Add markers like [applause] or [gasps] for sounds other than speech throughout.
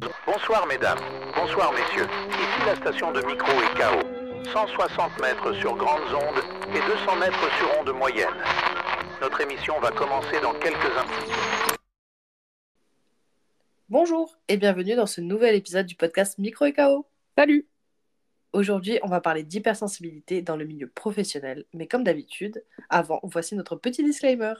Bonsoir mesdames, bonsoir messieurs. Ici la station de micro et KO. 160 mètres sur grandes ondes et 200 mètres sur ondes moyennes. Notre émission va commencer dans quelques instants. Bonjour et bienvenue dans ce nouvel épisode du podcast Micro et KO. Salut Aujourd'hui, on va parler d'hypersensibilité dans le milieu professionnel, mais comme d'habitude, avant, voici notre petit disclaimer.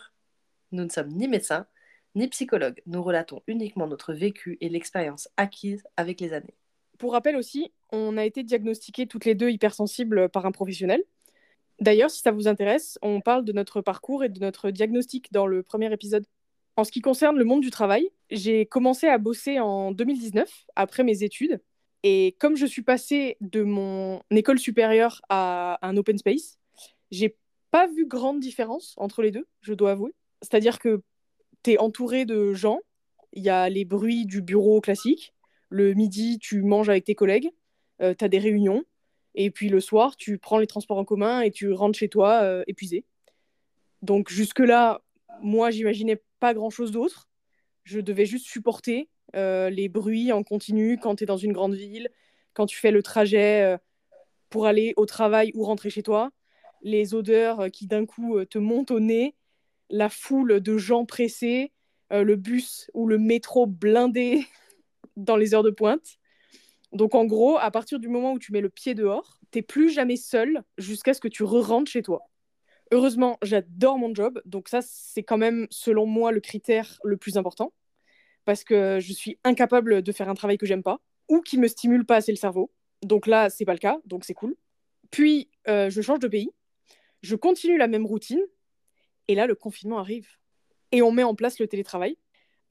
Nous ne sommes ni médecins, ni psychologues, nous relatons uniquement notre vécu et l'expérience acquise avec les années. Pour rappel aussi, on a été diagnostiqués toutes les deux hypersensibles par un professionnel. D'ailleurs, si ça vous intéresse, on parle de notre parcours et de notre diagnostic dans le premier épisode. En ce qui concerne le monde du travail, j'ai commencé à bosser en 2019, après mes études. Et comme je suis passée de mon école supérieure à un open space, j'ai pas vu grande différence entre les deux, je dois avouer. C'est-à-dire que tu es entouré de gens, il y a les bruits du bureau classique, le midi, tu manges avec tes collègues, euh, tu as des réunions, et puis le soir, tu prends les transports en commun et tu rentres chez toi euh, épuisé. Donc jusque-là, moi, j'imaginais pas grand-chose d'autre. Je devais juste supporter euh, les bruits en continu quand tu es dans une grande ville, quand tu fais le trajet pour aller au travail ou rentrer chez toi, les odeurs qui d'un coup te montent au nez, la foule de gens pressés, le bus ou le métro blindé [laughs] dans les heures de pointe. Donc en gros, à partir du moment où tu mets le pied dehors, t'es plus jamais seul jusqu'à ce que tu re-rentres chez toi. Heureusement, j'adore mon job, donc ça c'est quand même selon moi le critère le plus important parce que je suis incapable de faire un travail que j'aime pas ou qui me stimule pas assez le cerveau. Donc là, c'est pas le cas, donc c'est cool. Puis euh, je change de pays, je continue la même routine et là le confinement arrive et on met en place le télétravail.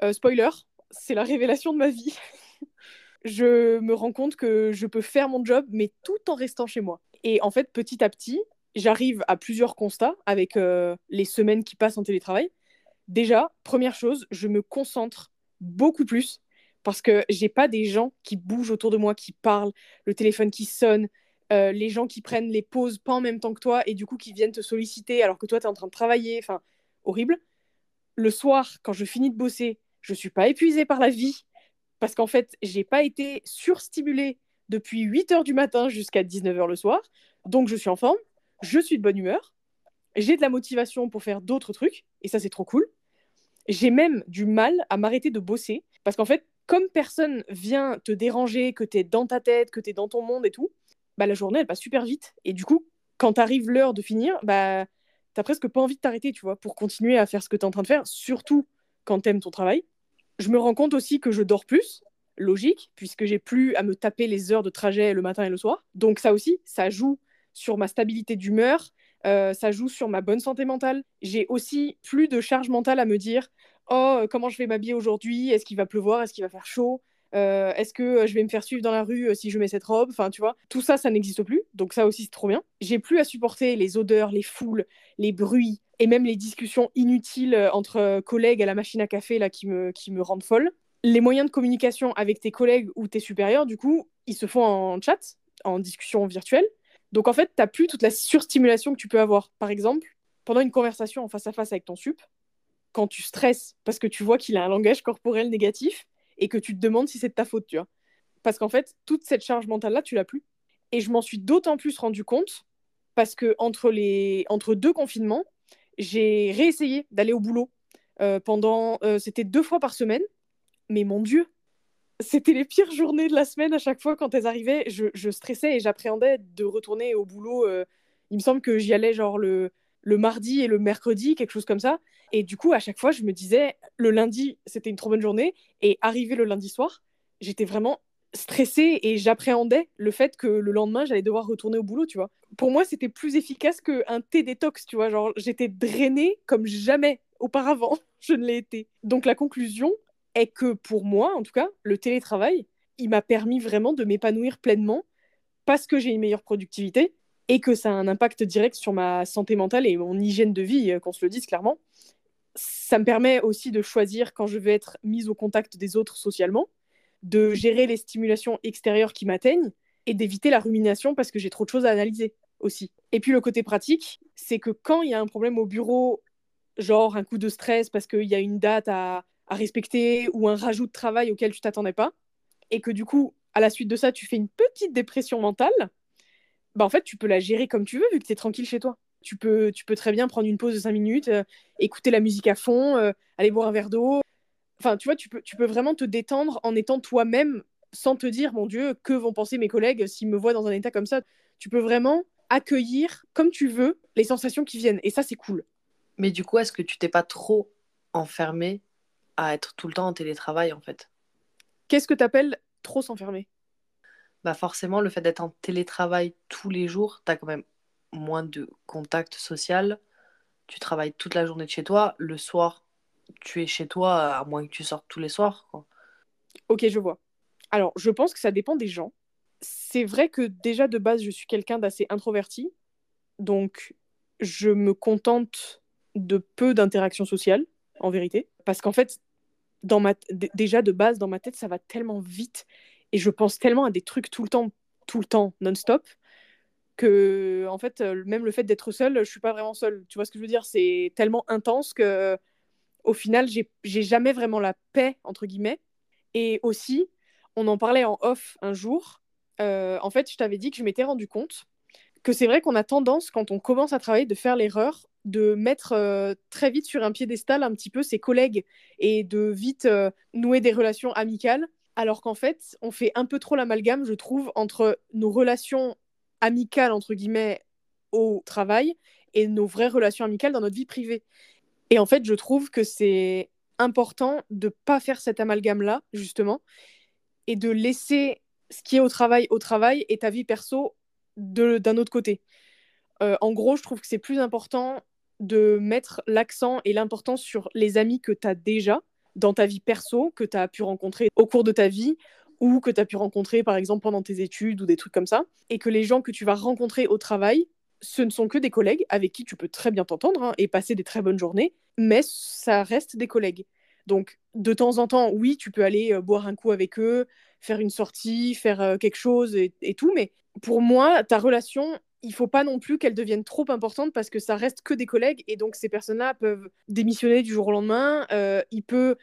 Euh, spoiler, c'est la révélation de ma vie. [laughs] je me rends compte que je peux faire mon job, mais tout en restant chez moi. Et en fait, petit à petit, j'arrive à plusieurs constats avec euh, les semaines qui passent en télétravail. Déjà, première chose, je me concentre beaucoup plus parce que j'ai pas des gens qui bougent autour de moi, qui parlent, le téléphone qui sonne, euh, les gens qui prennent les pauses pas en même temps que toi et du coup qui viennent te solliciter alors que toi tu es en train de travailler, enfin horrible. Le soir, quand je finis de bosser, je suis pas épuisée par la vie parce qu'en fait, j'ai pas été surstimulée depuis 8 heures du matin jusqu'à 19 heures le soir. Donc, je suis en forme, je suis de bonne humeur, j'ai de la motivation pour faire d'autres trucs, et ça, c'est trop cool. J'ai même du mal à m'arrêter de bosser parce qu'en fait, comme personne vient te déranger, que tu es dans ta tête, que tu es dans ton monde et tout, bah, la journée, elle passe super vite. Et du coup, quand arrive l'heure de finir, bah, t'as presque pas envie de t'arrêter, tu vois, pour continuer à faire ce que tu es en train de faire, surtout quand tu aimes ton travail. Je me rends compte aussi que je dors plus, logique, puisque j'ai plus à me taper les heures de trajet le matin et le soir. Donc ça aussi, ça joue sur ma stabilité d'humeur, euh, ça joue sur ma bonne santé mentale. J'ai aussi plus de charge mentale à me dire, oh, comment je vais m'habiller aujourd'hui? Est-ce qu'il va pleuvoir? Est-ce qu'il va faire chaud? Euh, Est-ce que je vais me faire suivre dans la rue euh, si je mets cette robe? Enfin, tu vois, tout ça, ça n'existe plus. Donc ça aussi, c'est trop bien. J'ai plus à supporter les odeurs, les foules, les bruits, et même les discussions inutiles euh, entre collègues à la machine à café là, qui, me, qui me rendent folle. Les moyens de communication avec tes collègues ou tes supérieurs, du coup, ils se font en chat, en discussion virtuelle. Donc en fait, tu n'as plus toute la surstimulation que tu peux avoir. Par exemple, pendant une conversation en face à face avec ton sup, quand tu stresses parce que tu vois qu'il a un langage corporel négatif et que tu te demandes si c'est de ta faute, tu vois. Parce qu'en fait, toute cette charge mentale-là, tu l'as plus. Et je m'en suis d'autant plus rendu compte parce que entre, les... entre deux confinements, j'ai réessayé d'aller au boulot euh, pendant. Euh, c'était deux fois par semaine. Mais mon Dieu, c'était les pires journées de la semaine à chaque fois quand elles arrivaient. Je, stressais et j'appréhendais de retourner au boulot. Euh, il me semble que j'y allais genre le, le mardi et le mercredi, quelque chose comme ça. Et du coup, à chaque fois, je me disais, le lundi, c'était une trop bonne journée. Et arrivé le lundi soir, j'étais vraiment stressée et j'appréhendais le fait que le lendemain, j'allais devoir retourner au boulot, tu vois. Pour moi, c'était plus efficace qu'un thé détox, tu vois. Genre, j'étais drainée comme jamais auparavant, [laughs] je ne l'ai été. Donc, la conclusion est que pour moi, en tout cas, le télétravail, il m'a permis vraiment de m'épanouir pleinement parce que j'ai une meilleure productivité et que ça a un impact direct sur ma santé mentale et mon hygiène de vie, euh, qu'on se le dise clairement. Ça me permet aussi de choisir quand je veux être mise au contact des autres socialement de gérer les stimulations extérieures qui m'atteignent et d'éviter la rumination parce que j'ai trop de choses à analyser aussi. Et puis le côté pratique, c'est que quand il y a un problème au bureau, genre un coup de stress parce qu'il y a une date à, respecter ou un rajout de travail auquel tu t'attendais pas, et que du coup, à la suite de ça, tu fais une petite dépression mentale, bah en fait, tu peux la gérer comme tu veux vu que tu es tranquille chez toi. Tu peux, tu peux très bien prendre une pause de 5 minutes, euh, écouter la musique à fond, euh, aller boire un verre d'eau. Enfin, tu vois, tu peux, tu peux vraiment te détendre en étant toi-même sans te dire, mon Dieu, que vont penser mes collègues s'ils me voient dans un état comme ça. Tu peux vraiment accueillir comme tu veux les sensations qui viennent. Et ça, c'est cool. Mais du coup, est-ce que tu t'es pas trop enfermé à être tout le temps en télétravail, en fait? Qu'est-ce que tu appelles trop s'enfermer? Bah forcément, le fait d'être en télétravail tous les jours, tu as quand même moins de contact social. Tu travailles toute la journée de chez toi. Le soir, tu es chez toi, à moins que tu sortes tous les soirs. Ok, je vois. Alors, je pense que ça dépend des gens. C'est vrai que déjà de base, je suis quelqu'un d'assez introverti. Donc, je me contente de peu d'interactions sociales, en vérité. Parce qu'en fait, dans ma déjà de base, dans ma tête, ça va tellement vite. Et je pense tellement à des trucs tout le temps, tout le temps, non-stop, que, en fait, même le fait d'être seule, je suis pas vraiment seule. Tu vois ce que je veux dire? C'est tellement intense que, au final, j'ai jamais vraiment la paix, entre guillemets. Et aussi, on en parlait en off un jour. Euh, en fait, je t'avais dit que je m'étais rendu compte que c'est vrai qu'on a tendance, quand on commence à travailler, de faire l'erreur de mettre euh, très vite sur un piédestal un petit peu ses collègues et de vite euh, nouer des relations amicales, alors qu'en fait, on fait un peu trop l'amalgame, je trouve, entre nos relations amicales, entre guillemets, au travail et nos vraies relations amicales dans notre vie privée. Et en fait, je trouve que c'est important de pas faire cet amalgame-là, justement, et de laisser ce qui est au travail au travail et ta vie perso d'un autre côté. Euh, en gros, je trouve que c'est plus important de mettre l'accent et l'importance sur les amis que tu as déjà dans ta vie perso, que tu as pu rencontrer au cours de ta vie ou que tu as pu rencontrer par exemple pendant tes études ou des trucs comme ça, et que les gens que tu vas rencontrer au travail, ce ne sont que des collègues avec qui tu peux très bien t'entendre hein, et passer des très bonnes journées, mais ça reste des collègues. Donc de temps en temps, oui, tu peux aller euh, boire un coup avec eux, faire une sortie, faire euh, quelque chose et, et, tout, mais pour moi, ta relation, il faut pas non plus qu'elle devienne trop importante parce que ça reste que des collègues et donc ces personnes-là peuvent démissionner du jour au lendemain. Euh, il peut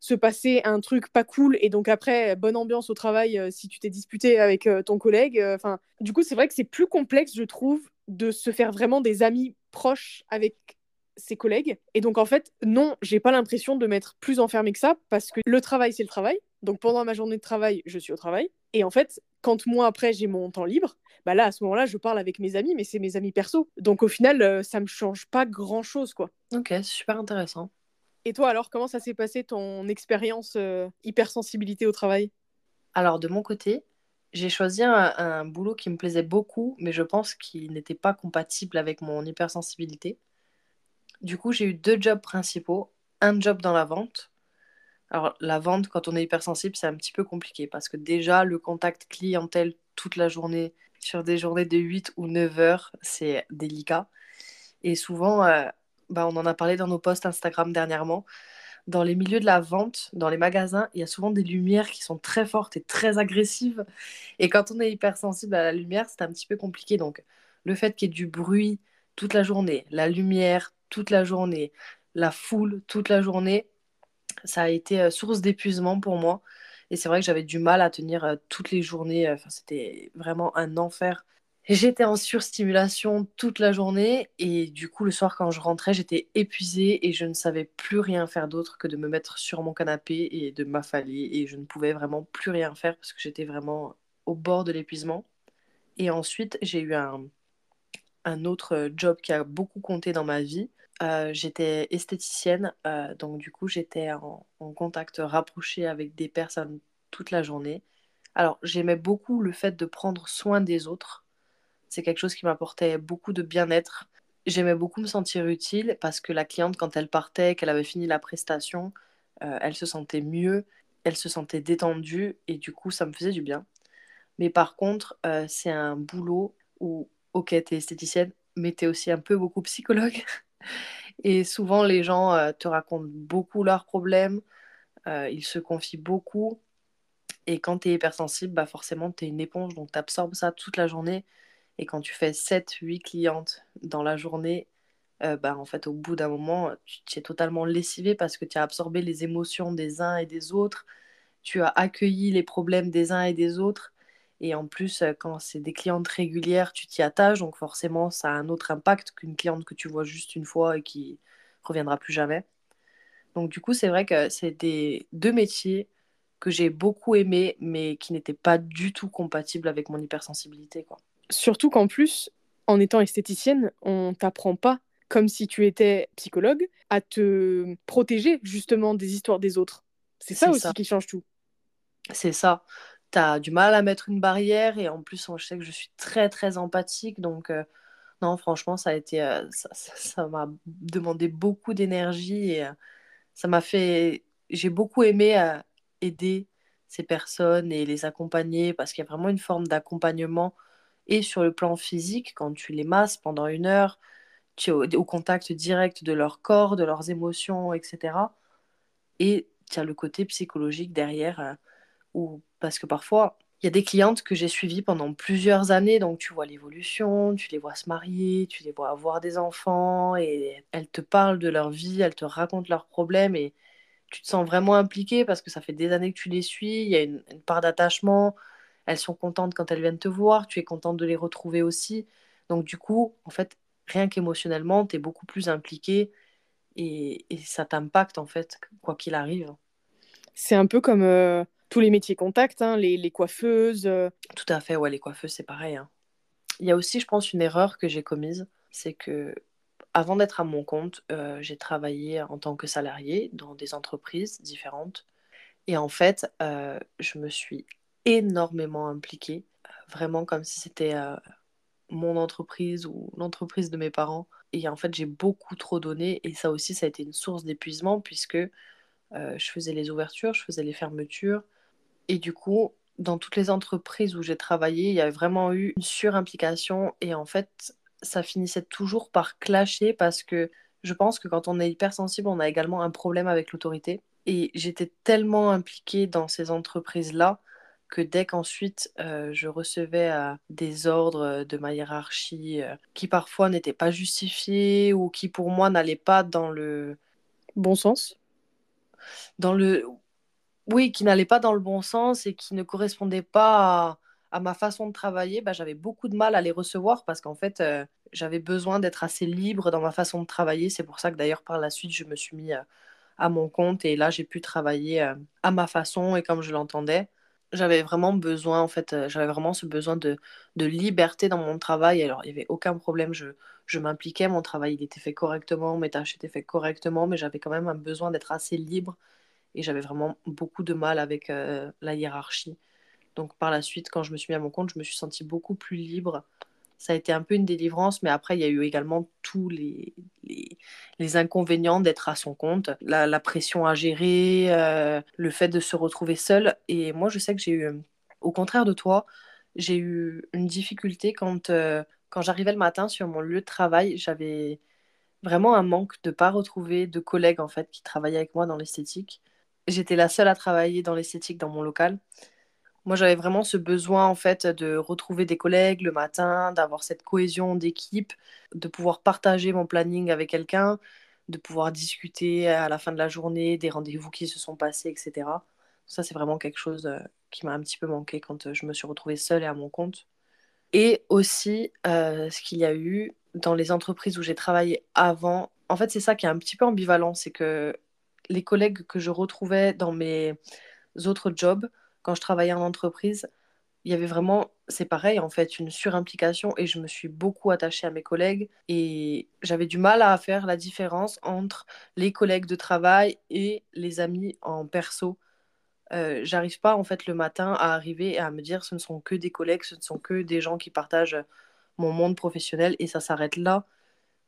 se passer un truc pas cool et donc après bonne ambiance au travail euh, si tu t'es disputé avec euh, ton collègue. Enfin, du coup c'est vrai que c'est plus complexe je trouve de se faire vraiment des amis proches avec ses collègues. Et donc en fait non, j'ai pas l'impression de m'être plus enfermée que ça parce que le travail c'est le travail. Donc pendant ma journée de travail je suis au travail et en fait quand moi après j'ai mon temps libre bah là, à ce moment-là, je parle avec mes amis, mais c'est mes amis perso. Donc au final, euh, ça me change pas grand-chose, quoi. Ok, super intéressant. Et toi, alors, comment ça s'est passé ton expérience euh, hypersensibilité au travail? Alors, de mon côté, j'ai choisi un, boulot qui me plaisait beaucoup, mais je pense qu'il n'était pas compatible avec mon hypersensibilité. Du coup, j'ai eu deux jobs principaux. Un job dans la vente. Alors, la vente, quand on est hypersensible, c'est un petit peu compliqué parce que déjà, le contact clientèle toute la journée, sur des journées de 8 ou 9 heures, c'est délicat. Et souvent, euh, bah, on en a parlé dans nos posts Instagram dernièrement, dans les milieux de la vente, dans les magasins, il y a souvent des lumières qui sont très fortes et très agressives. Et quand on est hypersensible à la lumière, c'est un petit peu compliqué. Donc, le fait qu'il y ait du bruit toute la journée, la lumière toute la journée, la foule toute la journée, ça a été euh, source d'épuisement pour moi. Et c'est vrai que j'avais du mal à tenir euh, toutes les journées. Enfin, c'était vraiment un enfer. J'étais en surstimulation toute la journée et du coup le soir quand je rentrais j'étais épuisée et je ne savais plus rien faire d'autre que de me mettre sur mon canapé et de m'affaler et je ne pouvais vraiment plus rien faire parce que j'étais vraiment au bord de l'épuisement. Et ensuite j'ai eu un, un autre job qui a beaucoup compté dans ma vie. Euh, j'étais esthéticienne, euh, donc du coup j'étais en, contact rapproché avec des personnes toute la journée. Alors j'aimais beaucoup le fait de prendre soin des autres. C'est quelque chose qui m'apportait beaucoup de bien-être. J'aimais beaucoup me sentir utile parce que la cliente, quand elle partait, qu'elle avait fini la prestation, euh, elle se sentait mieux, elle se sentait détendue et du coup ça me faisait du bien. Mais par contre, c'est un boulot où, ok, t'es esthéticienne, mais t'es aussi un peu beaucoup psychologue. [laughs] Et souvent, les gens euh, te racontent beaucoup leurs problèmes, euh, ils se confient beaucoup. Et quand tu es hypersensible, bah forcément, tu es une éponge, donc tu absorbes ça toute la journée. Et quand tu fais 7, 8 clientes dans la journée, euh, bah, en fait, au bout d'un moment, tu es totalement lessivé parce que tu as absorbé les émotions des uns et des autres. tu as accueilli les problèmes des uns et des autres. Et en plus, euh, quand c'est des clientes régulières, tu t'y attaches. Donc forcément, ça a un autre impact qu'une cliente que tu vois juste une fois et qui reviendra plus jamais. Donc du coup, c'est vrai que c'est des deux métiers que j'ai beaucoup aimés, mais qui n'étaient pas du tout compatibles avec mon hypersensibilité. Quoi. Surtout qu'en plus, en étant esthéticienne, on t'apprend pas, comme si tu étais psychologue, à te protéger justement des histoires des autres. C'est ça aussi qui change tout. C'est ça. Tu as du mal à mettre une barrière et en plus, je sais que je suis très très empathique. Donc, euh, non, franchement, ça a été. Euh, ça m'a demandé beaucoup d'énergie et euh, ça m'a fait. J'ai beaucoup aimé aider ces personnes et les accompagner parce qu'il y a vraiment une forme d'accompagnement et sur le plan physique, quand tu les masses pendant une heure, tu es au, contact direct de leur corps, de leurs émotions, etc. Et tu as le côté psychologique derrière, euh, parce que parfois, il y a des clientes que j'ai suivies pendant plusieurs années, donc tu vois l'évolution, tu les vois se marier, tu les vois avoir des enfants, et elles te parlent de leur vie, elles te racontent leurs problèmes, et tu te sens vraiment impliqué parce que ça fait des années que tu les suis, il y a une, part d'attachement, elles sont contentes quand elles viennent te voir, tu es contente de les retrouver aussi. Donc du coup, en fait, rien qu'émotionnellement, tu es beaucoup plus impliqué et, ça t'impacte en fait, quoi qu'il arrive. C'est un peu comme euh, tous les métiers contact, hein, les, coiffeuses. Euh. Tout à fait, ouais, les coiffeuses, c'est pareil. Hein. Il y a aussi, je pense, une erreur que j'ai commise, c'est que avant d'être à mon compte, euh, j'ai travaillé en tant que salarié dans des entreprises différentes. Et en fait, euh, je me suis énormément impliquée, vraiment comme si c'était mon entreprise ou l'entreprise de mes parents. Et en fait, j'ai beaucoup trop donné. Et ça aussi, ça a été une source d'épuisement puisque je faisais les ouvertures, je faisais les fermetures. Et du coup, dans toutes les entreprises où j'ai travaillé, il y avait vraiment eu une surimplication. Et en fait, ça finissait toujours par clasher parce que je pense que quand on est hypersensible, on a également un problème avec l'autorité. Et j'étais tellement impliquée dans ces entreprises-là que dès qu'ensuite euh, je recevais euh, des ordres de ma hiérarchie euh, qui parfois n'étaient pas justifiés ou qui pour moi n'allaient pas dans le bon sens, dans le oui, qui n'allaient pas dans le bon sens et qui ne correspondaient pas à, à ma façon de travailler, bah, j'avais beaucoup de mal à les recevoir parce qu'en fait, euh, j'avais besoin d'être assez libre dans ma façon de travailler. C'est pour ça que d'ailleurs, par la suite, je me suis mis euh, à mon compte et là, j'ai pu travailler euh, à ma façon et comme je l'entendais. J'avais vraiment besoin, en fait, j'avais vraiment ce besoin de, de, liberté dans mon travail. Alors, il n'y avait aucun problème, je, je m'impliquais, mon travail, il était fait correctement, mes tâches étaient faites correctement, mais j'avais quand même un besoin d'être assez libre et j'avais vraiment beaucoup de mal avec la hiérarchie. Donc par la suite, quand je me suis mis à mon compte, je me suis sentie beaucoup plus libre. Ça a été un peu une délivrance, mais après, il y a eu également tous les, les, inconvénients d'être à son compte, la, pression à gérer, euh, le fait de se retrouver seul. Et moi, je sais que j'ai eu, au contraire de toi, j'ai eu une difficulté quand, euh, quand j'arrivais le matin sur mon lieu de travail. J'avais vraiment un manque de ne pas retrouver de collègues en fait qui travaillaient avec moi dans l'esthétique. J'étais la seule à travailler dans l'esthétique dans mon local. Moi, j'avais vraiment ce besoin en fait de retrouver des collègues le matin, d'avoir cette cohésion d'équipe, de pouvoir partager mon planning avec quelqu'un, de pouvoir discuter à la fin de la journée des rendez-vous qui se sont passés, etc. Ça, c'est vraiment quelque chose euh, qui m'a un petit peu manqué quand euh, je me suis retrouvée seule et à mon compte. Et aussi, euh, ce qu'il y a eu dans les entreprises où j'ai travaillé avant, en fait, c'est ça qui est un petit peu ambivalent, c'est que les collègues que je retrouvais dans mes autres jobs, quand je travaillais en entreprise, il y avait vraiment, c'est pareil en fait, une surimplication et je me suis beaucoup attachée à mes collègues et j'avais du mal à faire la différence entre les collègues de travail et les amis en perso. Euh, J'arrive pas en fait le matin à arriver et à me dire ce ne sont que des collègues, ce ne sont que des gens qui partagent mon monde professionnel et ça s'arrête là.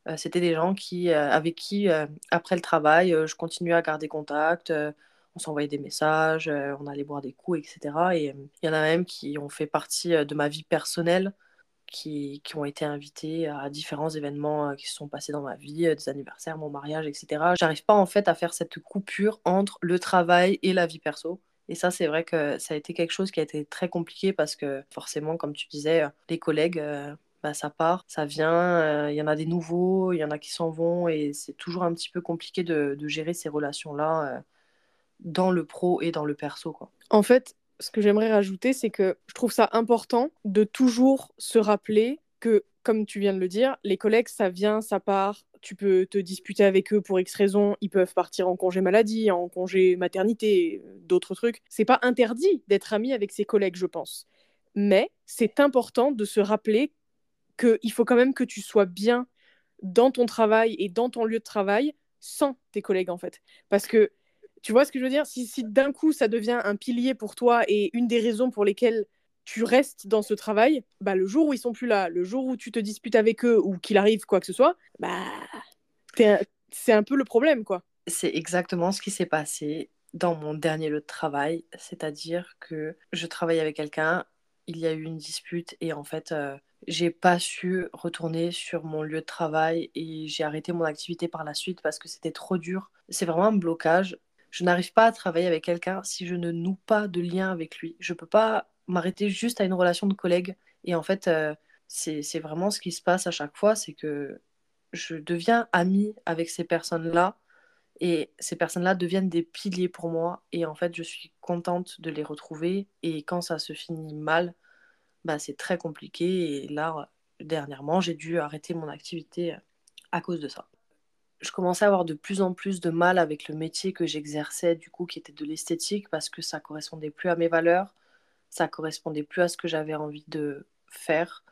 Euh, c'était des gens qui, euh, avec qui, euh, après le travail, je continuais à garder contact on s'envoyait des messages, on allait boire des coups, etc. Et il y en a même qui ont fait partie de ma vie personnelle, qui, qui, ont été invités à différents événements qui se sont passés dans ma vie, des anniversaires, mon mariage, etc. J'arrive pas en fait à faire cette coupure entre le travail et la vie perso. Et ça, c'est vrai que ça a été quelque chose qui a été très compliqué parce que forcément, comme tu disais, les collègues, bah, ça part, ça vient, il y en a des nouveaux, il y en a qui s'en vont et c'est toujours un petit peu compliqué de, gérer ces relations-là dans le pro et dans le perso. Quoi. En fait, ce que j'aimerais rajouter, c'est que je trouve ça important de toujours se rappeler que, comme tu viens de le dire, les collègues, ça vient, ça part. Tu peux te disputer avec eux pour X raisons. Ils peuvent partir en congé maladie, en congé maternité, d'autres trucs. C'est pas interdit d'être ami avec ses collègues, je pense. Mais c'est important de se rappeler qu'il faut quand même que tu sois bien dans ton travail et dans ton lieu de travail sans tes collègues, en fait. Parce que tu vois ce que je veux dire? Si, si d'un coup ça devient un pilier pour toi et une des raisons pour lesquelles tu restes dans ce travail, bah, le jour où ils sont plus là, le jour où tu te disputes avec eux ou qu'il arrive quoi que ce soit, bah, c'est un peu le problème, quoi. C'est exactement ce qui s'est passé dans mon dernier lieu de travail, c'est-à-dire que je travaillais avec quelqu'un, il y a eu une dispute et en fait, euh, j'ai pas su retourner sur mon lieu de travail et j'ai arrêté mon activité par la suite parce que c'était trop dur. C'est vraiment un blocage je n'arrive pas à travailler avec quelqu'un si je ne noue pas de lien avec lui. Je peux pas m'arrêter juste à une relation de collègue. Et en fait, euh, c'est vraiment ce qui se passe à chaque fois, c'est que je deviens amie avec ces personnes-là et ces personnes-là deviennent des piliers pour moi. Et en fait, je suis contente de les retrouver. Et quand ça se finit mal, bah, c'est très compliqué. Et là, dernièrement, j'ai dû arrêter mon activité à cause de ça je commençais à avoir de plus en plus de mal avec le métier que j'exerçais, du coup, qui était de l'esthétique, parce que ça correspondait plus à mes valeurs, ça correspondait plus à ce que j'avais envie de faire,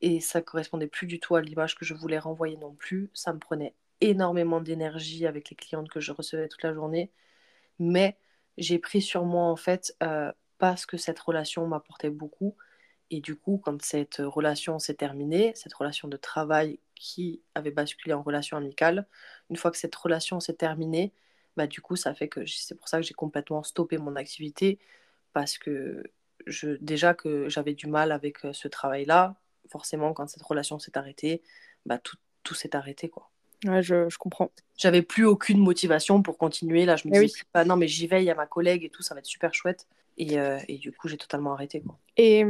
et ça correspondait plus du tout à l'image que je voulais renvoyer non plus. Ça me prenait énormément d'énergie avec les clientes que je recevais toute la journée, mais j'ai pris sur moi, en fait, euh, parce que cette relation m'apportait beaucoup, et du coup, quand cette relation s'est terminée, cette relation de travail qui avait basculé en relation amicale, une fois que cette relation s'est terminée, bah, du coup, ça fait que c'est pour ça que j'ai complètement stoppé mon activité parce que je, déjà que j'avais du mal avec euh, ce travail-là, forcément, quand cette relation s'est arrêtée, bah, tout, tout s'est arrêté. quoi. Ouais, je, je comprends. J'avais plus aucune motivation pour continuer. Là, je me eh disais, oui. non, mais j'y vais, il y a ma collègue et tout, ça va être super chouette. Et, euh, et du coup, j'ai totalement arrêté. Quoi. Et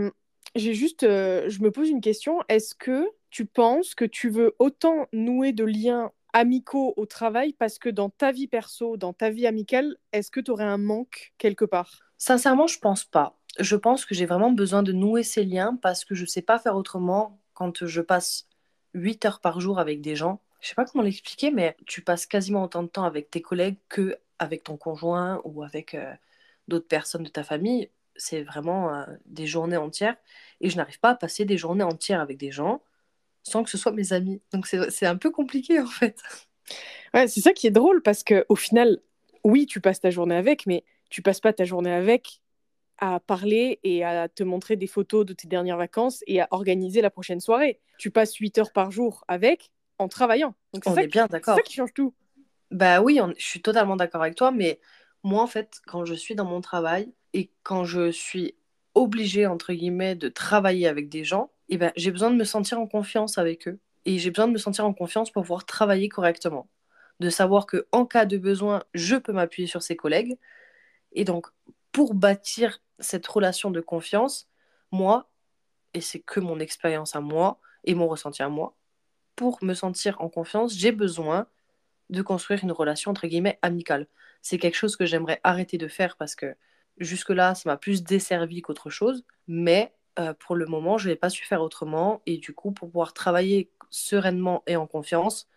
j'ai juste, euh, je me pose une question. Est-ce que tu penses que tu veux autant nouer de liens amicaux au travail parce que dans ta vie perso, dans ta vie amicale, est-ce que tu aurais un manque quelque part? Sincèrement, je pense pas. Je pense que j'ai vraiment besoin de nouer ces liens parce que je sais pas faire autrement quand je passe 8 heures par jour avec des gens. Je sais pas comment l'expliquer, mais tu passes quasiment autant de temps avec tes collègues que avec ton conjoint ou avec euh, d'autres personnes de ta famille c'est vraiment euh, des journées entières. Et je n'arrive pas à passer des journées entières avec des gens sans que ce soit mes amis. Donc c'est un peu compliqué en fait. Ouais, c'est ça qui est drôle parce que au final, oui, tu passes ta journée avec, mais tu passes pas ta journée avec à parler et à te montrer des photos de tes dernières vacances et à organiser la prochaine soirée. Tu passes 8 heures par jour avec en travaillant. Donc on est bien d'accord. C'est ça qui change tout. Bah oui, je suis totalement d'accord avec toi, mais moi en fait, quand je suis dans mon travail, et quand je suis obligée, entre guillemets, de travailler avec des gens, eh ben, j'ai besoin de me sentir en confiance avec eux. Et j'ai besoin de me sentir en confiance pour pouvoir travailler correctement. De savoir que en cas de besoin, je peux m'appuyer sur ses collègues. Et donc, pour bâtir cette relation de confiance, moi, et c'est que mon expérience à moi et mon ressenti à moi, pour me sentir en confiance, j'ai besoin de construire une relation entre guillemets amicale. C'est quelque chose que j'aimerais arrêter de faire parce que Jusque-là, ça m'a plus desservi qu'autre chose, mais euh, pour le moment, je n'ai pas su faire autrement. Et du coup, pour pouvoir travailler sereinement et en confiance,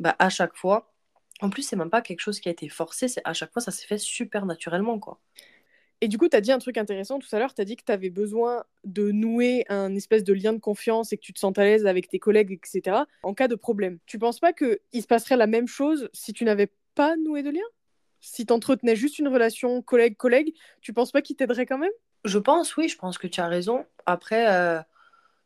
bah, à chaque fois, en plus, c'est même pas quelque chose qui a été forcé, c'est à chaque fois, ça s'est fait super naturellement. quoi. Et du coup, tu as dit un truc intéressant tout à l'heure, tu as dit que tu avais besoin de nouer un espèce de lien de confiance et que tu te sens à l'aise avec tes collègues, etc., en cas de problème. Tu penses pas qu'il se passerait la même chose si tu n'avais pas noué de lien? Si tu entretenais juste une relation collègue-collègue, tu penses pas qu'il t'aiderait quand même? Je pense, oui, je pense que tu as raison. Après, euh,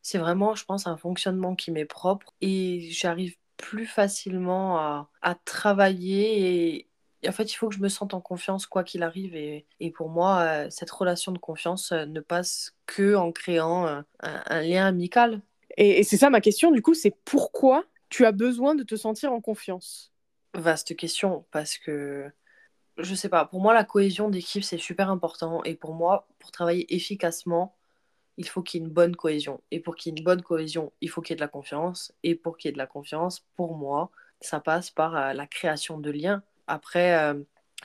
c'est vraiment, je pense, un fonctionnement qui m'est propre et j'arrive plus facilement à, travailler et, en fait, il faut que je me sente en confiance quoi qu'il arrive. Et, pour moi, euh, cette relation de confiance euh, ne passe que en créant un, lien amical. et c'est ça ma question, du coup, c'est pourquoi tu as besoin de te sentir en confiance? Vaste question, parce que je sais pas, pour moi, la cohésion d'équipe, c'est super important. Et pour moi, pour travailler efficacement, il faut qu'il y ait une bonne cohésion. Et pour qu'il y ait une bonne cohésion, il faut qu'il y ait de la confiance. Et pour qu'il y ait de la confiance, pour moi, ça passe par euh, la création de liens. Après, euh,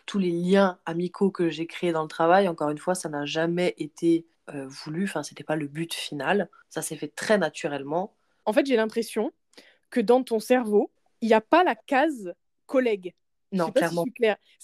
tous les liens amicaux que j'ai créés dans le travail, encore une fois, ça n'a jamais été euh, voulu, enfin, c'était pas le but final. Ça s'est fait très naturellement. En fait, j'ai l'impression que dans ton cerveau, il n'y a pas la case collègue. Non, clairement. Si.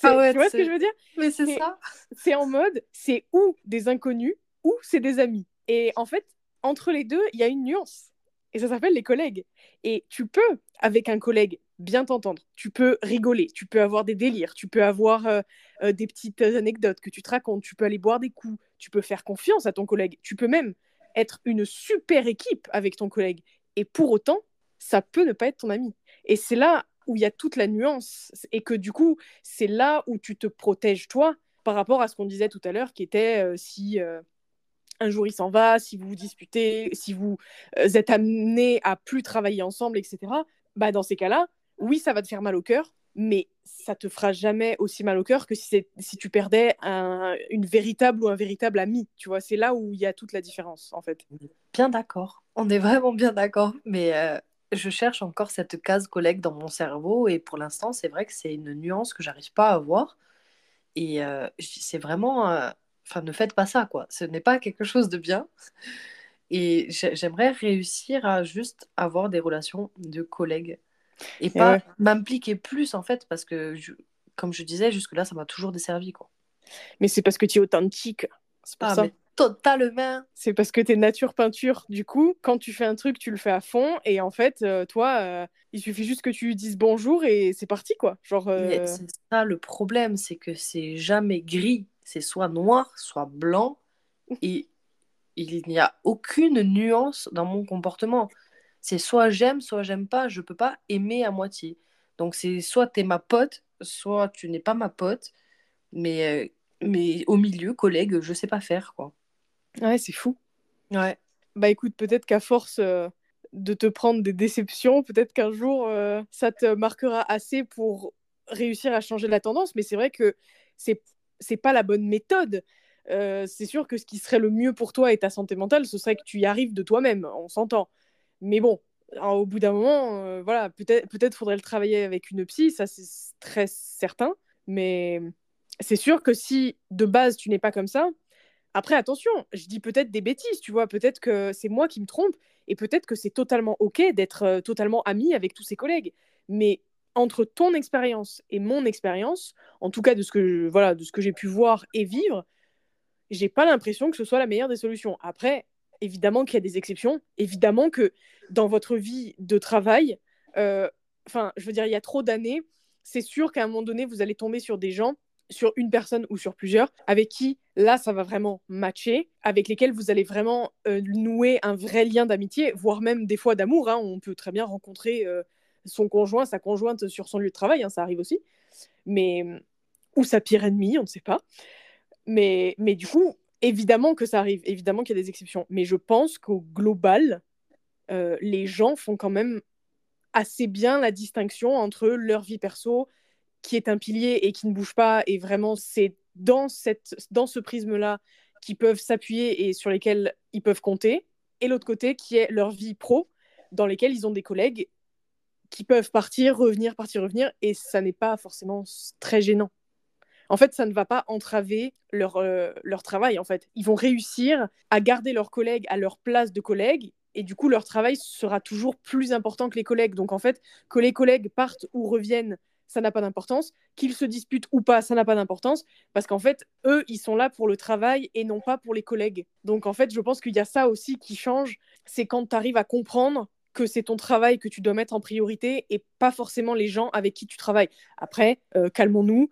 Ah tu vois ce que je veux dire? Mais c'est ça. C'est en mode, c'est ou des inconnus ou c'est des amis. Et en fait, entre les deux, il y a une nuance. Et ça s'appelle les collègues. Et tu peux, avec un collègue, bien t'entendre. Tu peux rigoler, tu peux avoir des délires, tu peux avoir euh, euh, des petites anecdotes que tu te racontes, tu peux aller boire des coups, tu peux faire confiance à ton collègue, tu peux même être une super équipe avec ton collègue. Et pour autant, ça peut ne pas être ton ami. Et c'est là où il y a toute la nuance. Et que du coup, c'est là où tu te protèges toi par rapport à ce qu'on disait tout à l'heure, qui était euh, si un jour il s'en va, si vous vous disputez, si vous euh, êtes amenés à plus travailler ensemble, etc., bah dans ces cas-là, oui, ça va te faire mal au cœur, mais ça te fera jamais aussi mal au cœur que si, si tu perdais un, une véritable ou un véritable ami. Tu vois, c'est là où il y a toute la différence, en fait. Bien d'accord. On est vraiment bien d'accord. Mais euh, je cherche encore cette case collègue dans mon cerveau. Et pour l'instant, c'est vrai que c'est une nuance que j'arrive pas à voir. Et euh, c'est vraiment enfin, ne faites pas ça, quoi. Ce n'est pas quelque chose de bien. Et j'aimerais réussir à juste avoir des relations de collègues et pas m'impliquer plus, en fait, parce que, comme je disais, jusque-là, ça m'a toujours desservi, quoi. Mais c'est parce que tu es authentique. C'est pour ah, ça. Totalement. C'est parce que tu es nature peinture. Du coup, quand tu fais un truc, tu le fais à fond. Et en fait, euh, toi, euh, il suffit juste que tu dises bonjour et c'est parti, quoi. Genre. Euh, c'est ça le problème, c'est que c'est jamais gris c'est soit noir, soit blanc, et il n'y a aucune nuance dans mon comportement. C'est soit j'aime, soit j'aime pas, je peux pas aimer à moitié. Donc c'est soit tu es ma pote, soit tu n'es pas ma pote, mais, mais au milieu, collègue, je sais pas faire, quoi. Ouais, c'est fou. Ouais. Bah écoute, peut-être qu'à force euh, de te prendre des déceptions, peut-être qu'un jour, euh, ça te marquera assez pour réussir à changer la tendance, mais c'est vrai que c'est c'est pas la bonne méthode. Euh, c'est sûr que ce qui serait le mieux pour toi et ta santé mentale, ce serait que tu y arrives de toi-même, on s'entend. Mais bon, au bout d'un moment, voilà, peut-être peut-être faudrait le travailler avec une psy, ça c'est très certain. Mais c'est sûr que si de base tu n'es pas comme ça, après attention, je dis peut-être des bêtises, tu vois, peut-être que c'est moi qui me trompe et peut-être que c'est totalement ok d'être euh, totalement ami avec tous ses collègues. Mais entre ton expérience et mon expérience, en tout cas de ce que voilà, de ce que j'ai pu voir et vivre, j'ai pas l'impression que ce soit la meilleure des solutions. Après, évidemment qu'il y a des exceptions, évidemment que dans votre vie de travail, euh, enfin, je veux dire, il y a trop d'années, c'est sûr qu'à un moment donné, vous allez tomber sur des gens, sur une personne ou sur plusieurs, avec qui là, ça va vraiment matcher, avec lesquels vous allez vraiment euh, nouer un vrai lien d'amitié, voire même des fois d'amour. Hein. On peut très bien rencontrer euh, son conjoint, sa conjointe sur son lieu de travail, hein, ça arrive aussi. Mais ou sa pire ennemie, on ne sait pas. Mais, mais du coup, évidemment que ça arrive, évidemment qu'il y a des exceptions. Mais je pense qu'au global, euh, les gens font quand même assez bien la distinction entre leur vie perso, qui est un pilier et qui ne bouge pas, et vraiment c'est dans, cette, dans ce prisme-là qu'ils peuvent s'appuyer et sur lesquels ils peuvent compter, et l'autre côté qui est leur vie pro, dans lesquels ils ont des collègues qui peuvent partir, revenir, partir, revenir, et ça n'est pas forcément très gênant. En fait, ça ne va pas entraver leur, euh, leur travail, en fait. Ils vont réussir à garder leurs collègues à leur place de collègues, et du coup, leur travail sera toujours plus important que les collègues. Donc, en fait, que les collègues partent ou reviennent, ça n'a pas d'importance. Qu'ils se disputent ou pas, ça n'a pas d'importance. Parce qu'en fait, eux, ils sont là pour le travail et non pas pour les collègues. Donc, en fait, je pense qu'il y a ça aussi qui change. C'est quand tu arrives à comprendre que c'est ton travail que tu dois mettre en priorité et pas forcément les gens avec qui tu travailles. Après, euh, calmons-nous.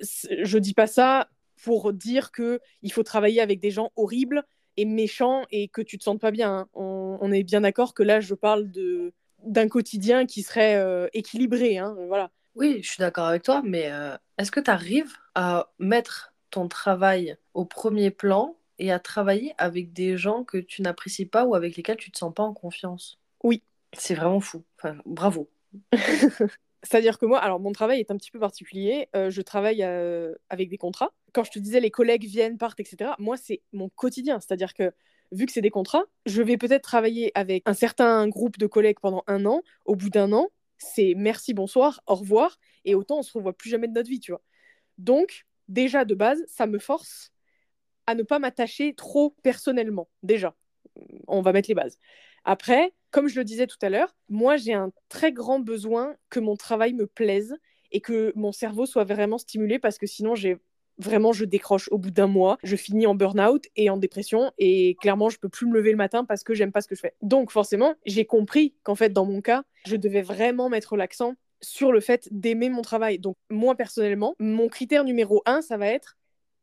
Je dis pas ça pour dire que il faut travailler avec des gens horribles et méchants et que tu te sens pas bien. Hein. On, est bien d'accord que là, je parle de d'un quotidien qui serait euh, équilibré. Hein, voilà. Oui, je suis d'accord avec toi, mais euh, est-ce que tu arrives à mettre ton travail au premier plan et à travailler avec des gens que tu n'apprécies pas ou avec lesquels tu te sens pas en confiance? Oui. C'est vraiment fou. Enfin, bravo. [laughs] C'est-à-dire que moi, alors mon travail est un petit peu particulier. Euh, je travaille euh, avec des contrats. Quand je te disais les collègues viennent, partent, etc., moi, c'est mon quotidien. C'est-à-dire que vu que c'est des contrats, je vais peut-être travailler avec un certain groupe de collègues pendant un an. Au bout d'un an, c'est merci, bonsoir, au revoir. Et autant on se revoit plus jamais de notre vie, tu vois. Donc, déjà de base, ça me force à ne pas m'attacher trop personnellement, déjà. On va mettre les bases. Après, comme je le disais tout à l'heure, moi j'ai un très grand besoin que mon travail me plaise et que mon cerveau soit vraiment stimulé parce que sinon j'ai vraiment je décroche au bout d'un mois, je finis en burn-out et en dépression et clairement je peux plus me lever le matin parce que j'aime pas ce que je fais. Donc forcément, j'ai compris qu'en fait dans mon cas, je devais vraiment mettre l'accent sur le fait d'aimer mon travail. Donc moi personnellement, mon critère numéro un, ça va être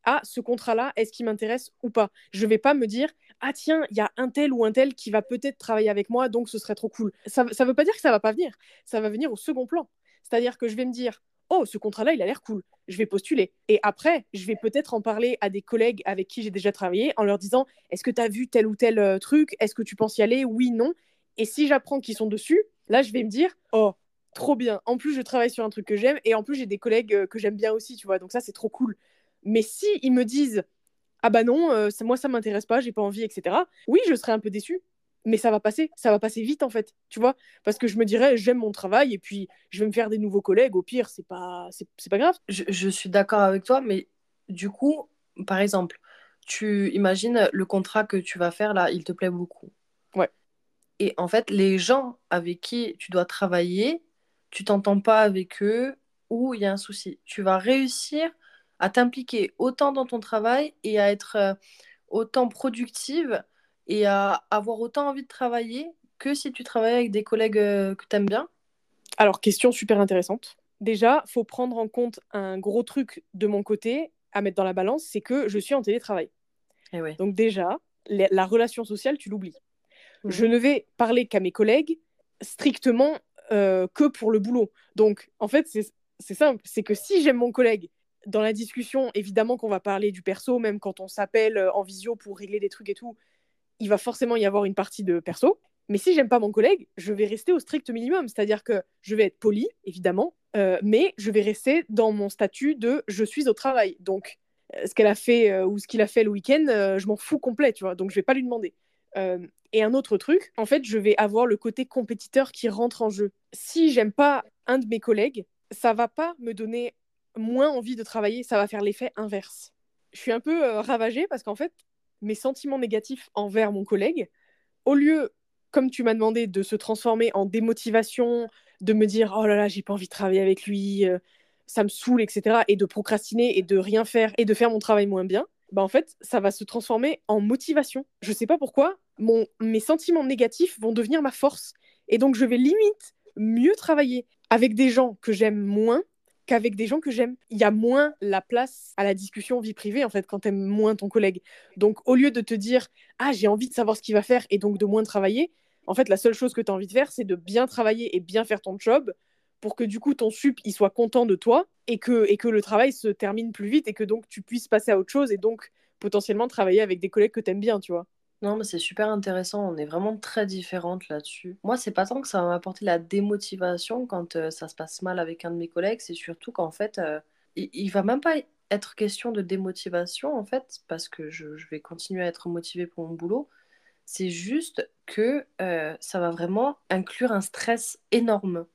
ah, ce contrat-là, est-ce qu'il m'intéresse ou pas? Je vais pas me dire ah tiens, il y a un tel ou un tel qui va peut-être travailler avec moi, donc ce serait trop cool. Ça ne veut pas dire que ça va pas venir. Ça va venir au second plan. C'est-à-dire que je vais me dire oh, ce contrat-là, il a l'air cool. Je vais postuler. Et après, je vais peut-être en parler à des collègues avec qui j'ai déjà travaillé en leur disant est-ce que tu as vu tel ou tel euh, truc? Est-ce que tu penses y aller? Oui, non. Et si j'apprends qu'ils sont dessus, là, je vais me dire oh, trop bien. En plus, je travaille sur un truc que j'aime et en plus, j'ai des collègues euh, que j'aime bien aussi, tu vois. Donc ça, c'est trop cool. Mais si ils me disent ah bah non, euh, moi ça m'intéresse pas, j'ai pas envie, etc. Oui, je serais un peu déçue, mais ça va passer, ça va passer vite en fait, tu vois, parce que je me dirais j'aime mon travail et puis je vais me faire des nouveaux collègues. Au pire, c'est pas, c'est pas grave. Je, je suis d'accord avec toi, mais du coup, par exemple, tu imagines le contrat que tu vas faire là, il te plaît beaucoup. Ouais. Et en fait, les gens avec qui tu dois travailler, tu t'entends pas avec eux ou il y a un souci. Tu vas réussir à t'impliquer autant dans ton travail et à être euh, autant productive et à avoir autant envie de travailler que si tu travailles avec des collègues euh, que tu aimes bien? Alors, question super intéressante. Déjà, faut prendre en compte un gros truc de mon côté à mettre dans la balance, c'est que je suis en télétravail. Et eh Donc déjà, la relation sociale, tu l'oublies. Mmh. Je ne vais parler qu'à mes collègues strictement euh, que pour le boulot. Donc, en fait, c'est simple, c'est que si j'aime mon collègue dans la discussion, évidemment qu'on va parler du perso, même quand on s'appelle euh, en visio pour régler des trucs et tout, il va forcément y avoir une partie de perso. Mais si j'aime pas mon collègue, je vais rester au strict minimum, c'est-à-dire que je vais être poli, évidemment, euh, mais je vais rester dans mon statut de je suis au travail. Donc, euh, ce qu'elle a fait ou ce qu'il a fait le week-end, je m'en fous complet, tu vois. Donc, je vais pas lui demander. et un autre truc, en fait, je vais avoir le côté compétiteur qui rentre en jeu. Si j'aime pas un de mes collègues, ça va pas me donner moins envie de travailler, ça va faire l'effet inverse. Je suis un peu euh, ravagée parce qu'en fait, mes sentiments négatifs envers mon collègue, au lieu, comme tu m'as demandé, de se transformer en démotivation, de me dire oh là là, j'ai pas envie de travailler avec lui, euh, ça me saoule, etc., et de procrastiner et de rien faire et de faire mon travail moins bien, bah en fait, ça va se transformer en motivation. Je sais pas pourquoi, mon, mes sentiments négatifs vont devenir ma force. Et donc, je vais limite mieux travailler avec des gens que j'aime moins qu'avec des gens que j'aime. Il y a moins la place à la discussion vie privée, en fait, quand tu aimes moins ton collègue. Donc, au lieu de te dire, ah, j'ai envie de savoir ce qu'il va faire et donc de moins travailler, en fait, la seule chose que tu as envie de faire, c'est de bien travailler et bien faire ton job pour que du coup, ton sup, il soit content de toi et que, et que le travail se termine plus vite et que donc tu puisses passer à autre chose et donc potentiellement travailler avec des collègues que tu aimes bien, tu vois. Non, mais c'est super intéressant. On est vraiment très différentes là-dessus. Moi, c'est pas tant que ça va m'apporter la démotivation quand ça se passe mal avec un de mes collègues, c'est surtout qu'en fait, euh, il, va même pas être question de démotivation, en fait, parce que je, vais continuer à être motivée pour mon boulot. C'est juste que ça va vraiment inclure un stress énorme.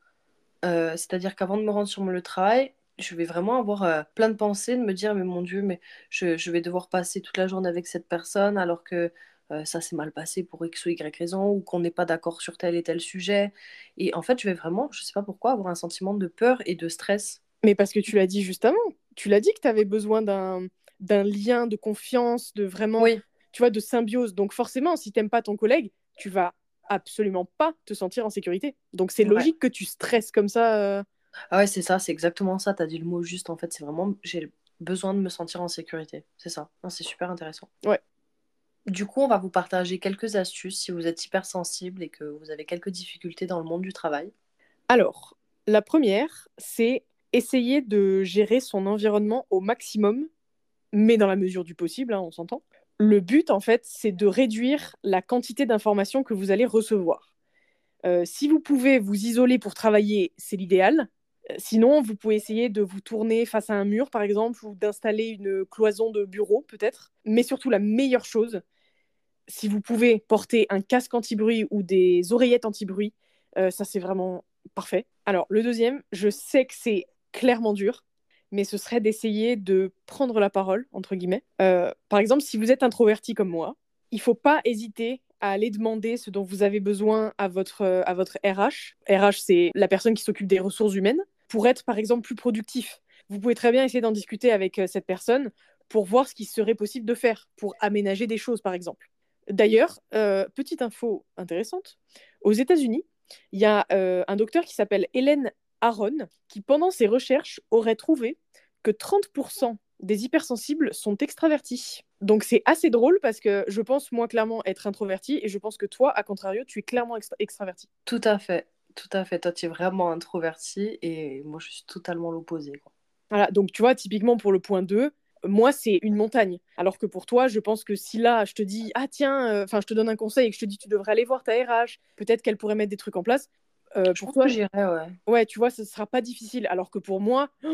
c'est-à-dire qu'avant de me rendre sur le travail, je vais vraiment avoir plein de pensées, de me dire, mais mon Dieu, mais je vais devoir passer toute la journée avec cette personne alors que euh, ça s'est mal passé pour X ou Y raison, ou qu'on n'est pas d'accord sur tel et tel sujet. Et en fait, je vais vraiment, je sais pas pourquoi, avoir un sentiment de peur et de stress. Mais parce que tu l'as dit justement, tu l'as dit que tu avais besoin d'un lien de confiance, de vraiment, tu vois, de symbiose. Donc forcément, si tu n'aimes pas ton collègue, tu vas absolument pas te sentir en sécurité. Donc c'est logique que tu stresses comme ça. Euh. Ah ouais, c'est ça, c'est exactement ça. Tu as dit le mot juste en fait. C'est vraiment, j'ai besoin de me sentir en sécurité. C'est ça. C'est super intéressant. Ouais. Du coup, on va vous partager quelques astuces si vous êtes hypersensible et que vous avez quelques difficultés dans le monde du travail. Alors, la première, c'est essayer de gérer son environnement au maximum, mais dans la mesure du possible, hein, on s'entend. Le but, en fait, c'est de réduire la quantité d'informations que vous allez recevoir. Euh, si vous pouvez vous isoler pour travailler, c'est l'idéal. Euh, sinon, vous pouvez essayer de vous tourner face à un mur, par exemple, ou d'installer une cloison de bureau, peut-être. Mais surtout, la meilleure chose, si vous pouvez porter un casque anti-bruit ou des oreillettes anti-bruit, euh, ça c'est vraiment parfait. Alors le deuxième, je sais que c'est clairement dur, mais ce serait d'essayer de prendre la parole, entre guillemets. Euh, par exemple, si vous êtes introverti comme moi, il faut pas hésiter à aller demander ce dont vous avez besoin à votre, à votre RH. RH, c'est la personne qui s'occupe des ressources humaines, pour être, par exemple, plus productif. Vous pouvez très bien essayer d'en discuter avec euh, cette personne pour voir ce qui serait possible de faire, pour aménager des choses, par exemple. D'ailleurs, euh, petite info intéressante, aux États-Unis, il y a euh, un docteur qui s'appelle Hélène Aron, qui pendant ses recherches aurait trouvé que 30% des hypersensibles sont extravertis. Donc c'est assez drôle parce que je pense moi clairement être introverti et je pense que toi, à contrario, tu es clairement extraverti. Tout à fait, tout à fait. Toi, tu es vraiment introverti et moi, je suis totalement l'opposé. Voilà, donc tu vois, typiquement pour le point 2, moi, c'est une montagne. Alors que pour toi, je pense que si là, je te dis, ah tiens, euh, enfin, je te donne un conseil et que je te dis, tu devrais aller voir ta RH, peut-être qu'elle pourrait mettre des trucs en place. Euh, pour toi, j'irais, ouais. Ouais, tu vois, ce sera pas difficile. Alors que pour moi. [gasps]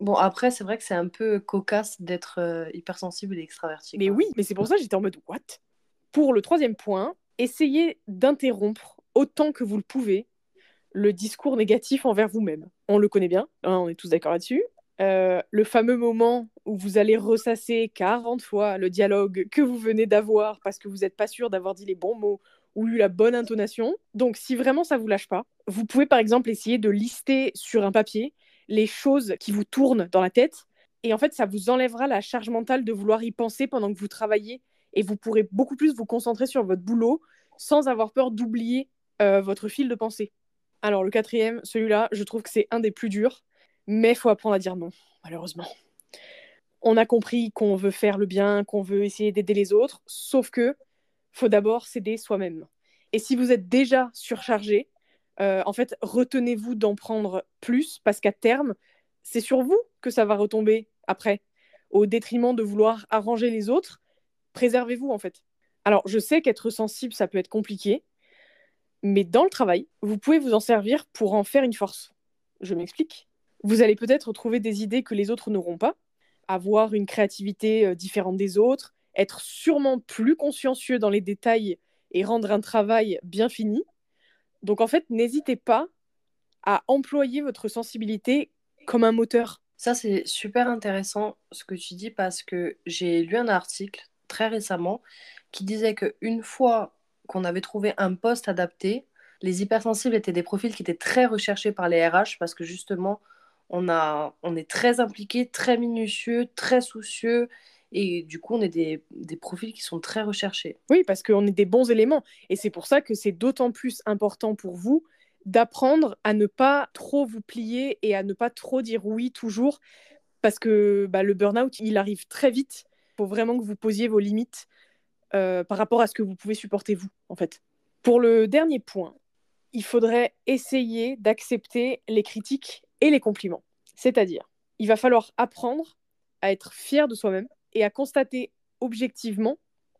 Bon, après, c'est vrai que c'est un peu cocasse d'être euh, hypersensible et extraverti. Mais oui, mais c'est pour ça que j'étais en mode, what? Pour le troisième point, essayez d'interrompre autant que vous le pouvez le discours négatif envers vous-même. On le connaît bien, hein, on est tous d'accord là-dessus. Euh, le fameux moment où vous allez ressasser 40 fois le dialogue que vous venez d'avoir parce que vous n'êtes pas sûr d'avoir dit les bons mots ou eu la bonne intonation. Donc, si vraiment ça vous lâche pas, vous pouvez par exemple essayer de lister sur un papier les choses qui vous tournent dans la tête. Et en fait, ça vous enlèvera la charge mentale de vouloir y penser pendant que vous travaillez et vous pourrez beaucoup plus vous concentrer sur votre boulot sans avoir peur d'oublier euh, votre fil de pensée. Alors, le quatrième, celui-là, je trouve que c'est un des plus durs mais il faut apprendre à dire non, malheureusement. On a compris qu'on veut faire le bien, qu'on veut essayer d'aider les autres, sauf que faut d'abord s'aider soi-même. Et si vous êtes déjà surchargé, euh, en fait, retenez-vous d'en prendre plus parce qu'à terme, c'est sur vous que ça va retomber après, au détriment de vouloir arranger les autres. Préservez-vous en fait. Alors, je sais qu'être sensible, ça peut être compliqué, mais dans le travail, vous pouvez vous en servir pour en faire une force. Je m'explique. Vous allez peut-être trouver des idées que les autres n'auront pas, avoir une créativité euh, différente des autres, être sûrement plus consciencieux dans les détails et rendre un travail bien fini. Donc en fait, n'hésitez pas à employer votre sensibilité comme un moteur. Ça, c'est super intéressant ce que tu dis parce que j'ai lu un article très récemment qui disait qu'une fois qu'on avait trouvé un poste adapté, les hypersensibles étaient des profils qui étaient très recherchés par les RH parce que justement, on, a, on est très impliqué, très minutieux, très soucieux. Et du coup, on est des, profils qui sont très recherchés. Oui, parce qu'on est des bons éléments. Et c'est pour ça que c'est d'autant plus important pour vous d'apprendre à ne pas trop vous plier et à ne pas trop dire oui toujours. Parce que bah, le burn-out, il arrive très vite. Il faut vraiment que vous posiez vos limites euh, par rapport à ce que vous pouvez supporter vous, en fait. Pour le dernier point, il faudrait essayer d'accepter les critiques et les compliments. C'est-à-dire, il va falloir apprendre à être fier de soi-même et à constater objectivement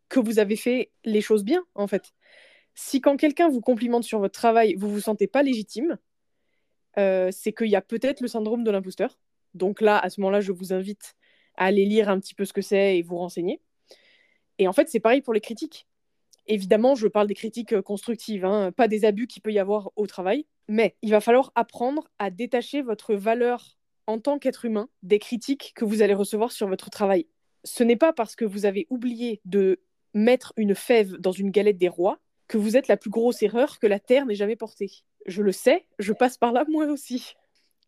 que vous avez fait les choses bien, en fait. Si quand quelqu'un vous complimente sur votre travail, vous vous sentez pas légitime, euh, c'est qu'il y a peut-être le syndrome de l'imposteur. Donc là, à ce moment-là, je vous invite à aller lire un petit peu ce que c'est et vous renseigner. Et en fait, c'est pareil pour les critiques. Évidemment, je parle des critiques euh, constructives, hein, pas des abus qu'il peut y avoir au travail. Mais il va falloir apprendre à détacher votre valeur en tant qu'être humain des critiques que vous allez recevoir sur votre travail. Ce n'est pas parce que vous avez oublié de mettre une fève dans une galette des rois que vous êtes la plus grosse erreur que la Terre n'ait jamais portée. Je le sais, je passe par là moi aussi.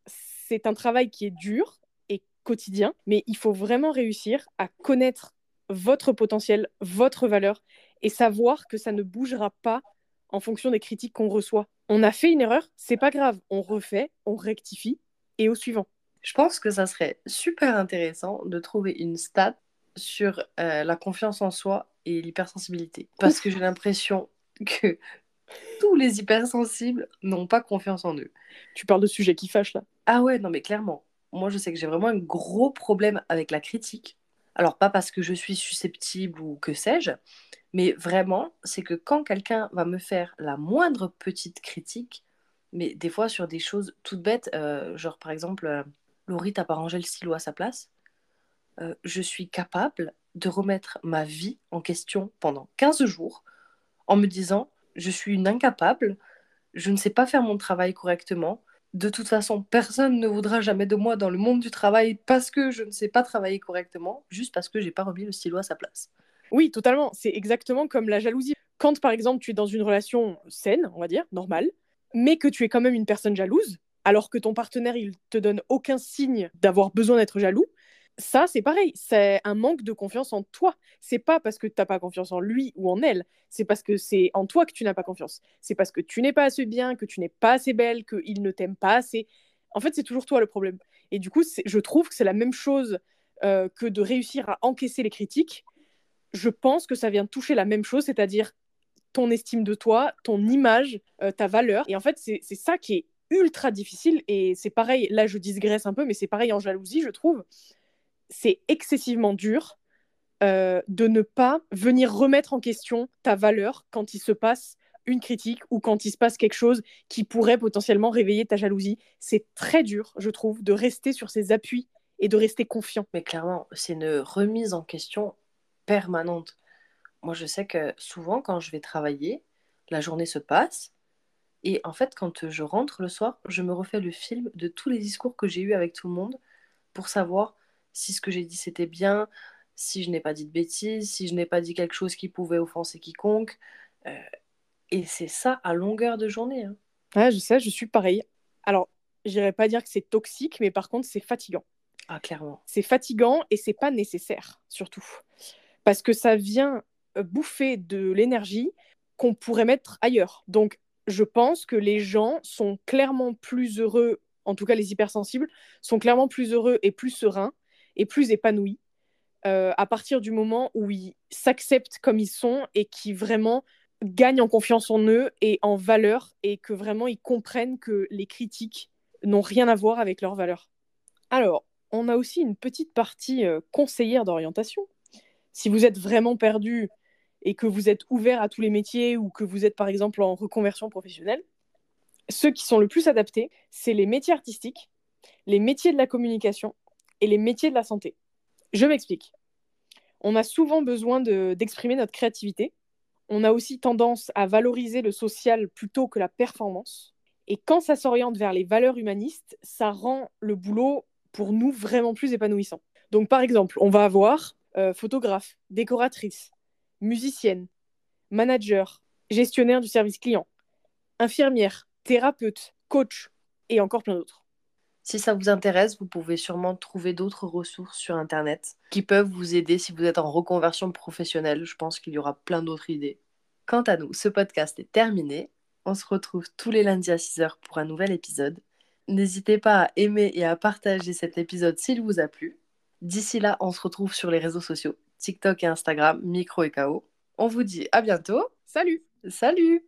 C'est un travail qui est dur et quotidien, mais il faut vraiment réussir à connaître votre potentiel, votre valeur et savoir que ça ne bougera pas en fonction des critiques qu'on reçoit. On a fait une erreur, c'est pas grave, on refait, on rectifie et au suivant. Je pense que ça serait super intéressant de trouver une stat sur euh, la confiance en soi et l'hypersensibilité. Parce que j'ai l'impression que tous les hypersensibles n'ont pas confiance en eux. Tu parles de sujets qui fâchent là Ah ouais, non mais clairement. Moi je sais que j'ai vraiment un gros problème avec la critique. Alors pas parce que je suis susceptible ou que sais-je, mais vraiment, c'est que quand quelqu'un va me faire la moindre petite critique, mais des fois sur des choses toutes bêtes, euh, genre par exemple, euh, Laurie, t'as pas rangé le stylo à sa place, euh, je suis capable de remettre ma vie en question pendant 15 jours en me disant, je suis une incapable, je ne sais pas faire mon travail correctement, de toute façon, personne ne voudra jamais de moi dans le monde du travail parce que je ne sais pas travailler correctement, juste parce que j'ai pas remis le stylo à sa place. Oui, totalement. C'est exactement comme la jalousie. Quand, par exemple, tu es dans une relation saine, on va dire, normale, mais que tu es quand même une personne jalouse, alors que ton partenaire, il te donne aucun signe d'avoir besoin d'être jaloux, ça, c'est pareil. C'est un manque de confiance en toi. C'est pas parce que tu n'as pas confiance en lui ou en elle. C'est parce que c'est en toi que tu n'as pas confiance. C'est parce que tu n'es pas assez bien, que tu n'es pas assez belle, qu'il ne t'aime pas assez. En fait, c'est toujours toi le problème. Et du coup, je trouve que c'est la même chose euh, que de réussir à encaisser les critiques. Je pense que ça vient toucher la même chose, c'est-à-dire ton estime de toi, ton image, euh, ta valeur. Et en fait, c'est ça qui est ultra difficile. Et c'est pareil, là je digresse un peu, mais c'est pareil en jalousie, je trouve c'est excessivement dur euh, de ne pas venir remettre en question ta valeur quand il se passe une critique ou quand il se passe quelque chose qui pourrait potentiellement réveiller ta jalousie. C'est très dur, je trouve, de rester sur ses appuis et de rester confiant. Mais clairement, c'est une remise en question permanente. Moi, je sais que souvent, quand je vais travailler, la journée se passe. Et en fait, quand je rentre le soir, je me refais le film de tous les discours que j'ai eus avec tout le monde pour savoir si ce que j'ai dit c'était bien, si je n'ai pas dit de bêtises, si je n'ai pas dit quelque chose qui pouvait offenser quiconque. Euh, et c'est ça à longueur de journée. Hein. Ouais, je sais, je suis pareil. Alors, j'irais pas dire que c'est toxique, mais par contre, c'est fatigant. Ah, clairement. C'est fatigant et c'est pas nécessaire, surtout. Parce que ça vient euh, bouffer de l'énergie qu'on pourrait mettre ailleurs. Donc, je pense que les gens sont clairement plus heureux, en tout cas les hypersensibles, sont clairement plus heureux et plus sereins et plus épanouis euh, à partir du moment où ils s'acceptent comme ils sont et qui vraiment gagnent en confiance en eux et en valeur et que vraiment ils comprennent que les critiques n'ont rien à voir avec leurs valeurs. Alors, on a aussi une petite partie euh, conseillère d'orientation. Si vous êtes vraiment perdu et que vous êtes ouvert à tous les métiers ou que vous êtes par exemple en reconversion professionnelle, ceux qui sont le plus adaptés, c'est les métiers artistiques, les métiers de la communication et les métiers de la santé. Je m'explique. On a souvent besoin d'exprimer notre créativité. On a aussi tendance à valoriser le social plutôt que la performance. Et quand ça s'oriente vers les valeurs humanistes, ça rend le boulot pour nous vraiment plus épanouissant. Donc par exemple, on va avoir euh, photographe, décoratrice, musicienne, manager, gestionnaire du service client, infirmière, thérapeute, coach et encore plein d'autres. Si ça vous intéresse, vous pouvez sûrement trouver d'autres ressources sur Internet qui peuvent vous aider si vous êtes en reconversion professionnelle. Je pense qu'il y aura plein d'autres idées. Quant à nous, ce podcast est terminé. On se retrouve tous les lundis à 6h pour un nouvel épisode. N'hésitez pas à aimer et à partager cet épisode s'il vous a plu. D'ici là, on se retrouve sur les réseaux sociaux, TikTok et Instagram, Micro et KO. On vous dit à bientôt. Salut Salut